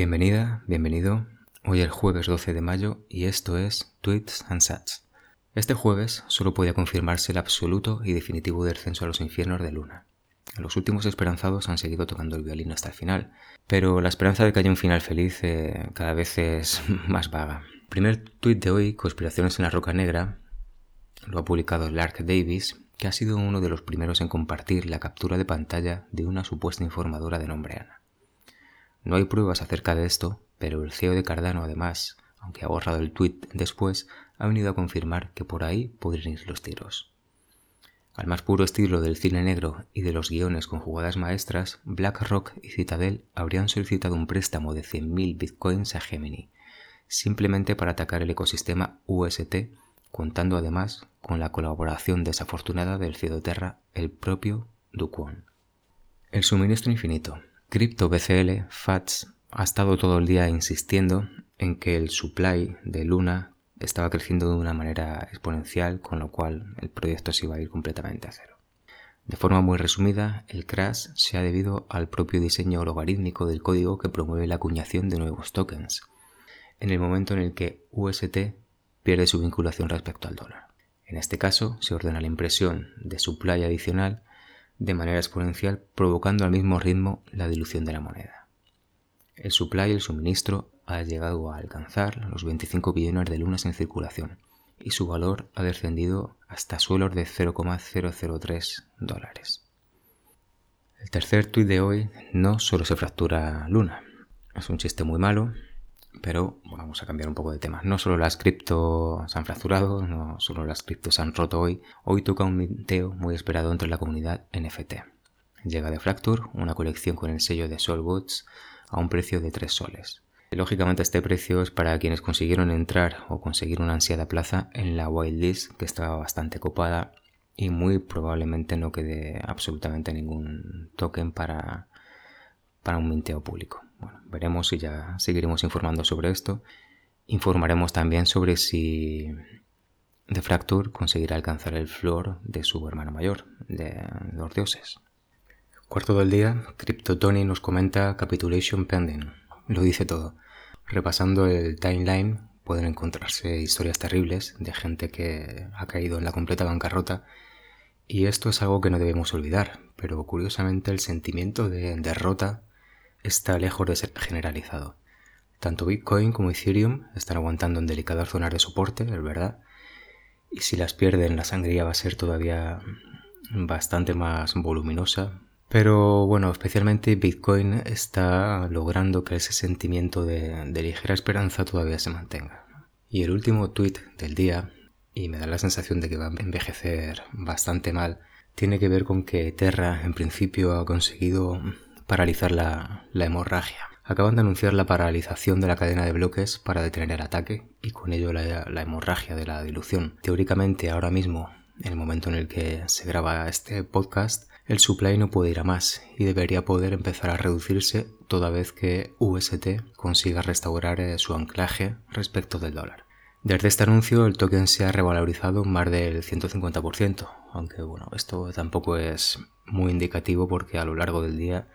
Bienvenida, bienvenido. Hoy es jueves 12 de mayo y esto es Tweets and Sats. Este jueves solo podía confirmarse el absoluto y definitivo descenso a los infiernos de Luna. Los últimos esperanzados han seguido tocando el violín hasta el final, pero la esperanza de que haya un final feliz eh, cada vez es más vaga. primer tweet de hoy, Conspiraciones en la Roca Negra, lo ha publicado Lark Davis, que ha sido uno de los primeros en compartir la captura de pantalla de una supuesta informadora de nombre Ana. No hay pruebas acerca de esto, pero el CEO de Cardano además, aunque ha borrado el tweet después, ha venido a confirmar que por ahí podrían ir los tiros. Al más puro estilo del cine negro y de los guiones con jugadas maestras, BlackRock y Citadel habrían solicitado un préstamo de 100.000 bitcoins a Gemini, simplemente para atacar el ecosistema UST, contando además con la colaboración desafortunada del CEO de Terra, el propio Duquon. El suministro infinito, Crypto BCL FATS ha estado todo el día insistiendo en que el supply de Luna estaba creciendo de una manera exponencial, con lo cual el proyecto se iba a ir completamente a cero. De forma muy resumida, el crash se ha debido al propio diseño logarítmico del código que promueve la acuñación de nuevos tokens, en el momento en el que UST pierde su vinculación respecto al dólar. En este caso, se ordena la impresión de supply adicional de manera exponencial, provocando al mismo ritmo la dilución de la moneda. El supply, el suministro, ha llegado a alcanzar los 25 billones de lunas en circulación y su valor ha descendido hasta suelos de 0,003 dólares. El tercer tuit de hoy no solo se fractura Luna, es un chiste muy malo, pero vamos a cambiar un poco de tema. No solo las criptos se han fracturado, no solo las criptos se han roto hoy. Hoy toca un minteo muy esperado entre la comunidad NFT. Llega de Fracture, una colección con el sello de Solwoods a un precio de 3 soles. Lógicamente este precio es para quienes consiguieron entrar o conseguir una ansiada plaza en la whitelist que estaba bastante copada y muy probablemente no quede absolutamente ningún token para, para un minteo público. Veremos y ya seguiremos informando sobre esto. Informaremos también sobre si The Fracture conseguirá alcanzar el flor de su hermano mayor, de los dioses. Cuarto del día, Crypto Tony nos comenta Capitulation Pending. Lo dice todo. Repasando el timeline pueden encontrarse historias terribles de gente que ha caído en la completa bancarrota y esto es algo que no debemos olvidar, pero curiosamente el sentimiento de derrota está lejos de ser generalizado. Tanto Bitcoin como Ethereum están aguantando en delicadas zonas de soporte, es verdad, y si las pierden la sangría va a ser todavía bastante más voluminosa. Pero bueno, especialmente Bitcoin está logrando que ese sentimiento de, de ligera esperanza todavía se mantenga. Y el último tweet del día, y me da la sensación de que va a envejecer bastante mal, tiene que ver con que Terra en principio ha conseguido paralizar la, hemorragia. Acaban de anunciar la paralización de la cadena de bloques para detener el ataque y con ello la, hemorragia de la dilución. Teóricamente, ahora mismo, en el momento en el que se graba este podcast, el supply no puede ir a más y debería poder empezar a reducirse toda vez que UST consiga restaurar eh, su anclaje respecto del dólar. Desde este anuncio el token se ha revalorizado más del 150%, aunque bueno, esto tampoco es muy indicativo porque a lo largo del día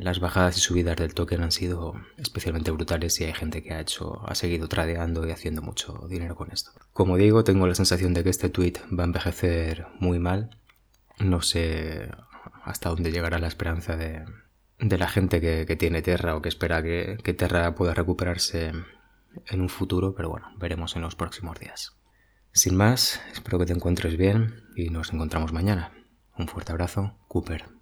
las bajadas y subidas del token han sido especialmente brutales y hay gente que ha hecho, ha seguido tradeando y haciendo mucho dinero con esto. Como digo, tengo la sensación de que este tweet va a envejecer muy mal. No sé hasta dónde llegará la esperanza de, la gente que, tiene Terra o que espera que, que Terra pueda recuperarse en un futuro, pero bueno, veremos en los próximos días. Sin más, espero que te encuentres bien y nos encontramos mañana. Un fuerte abrazo, Cooper.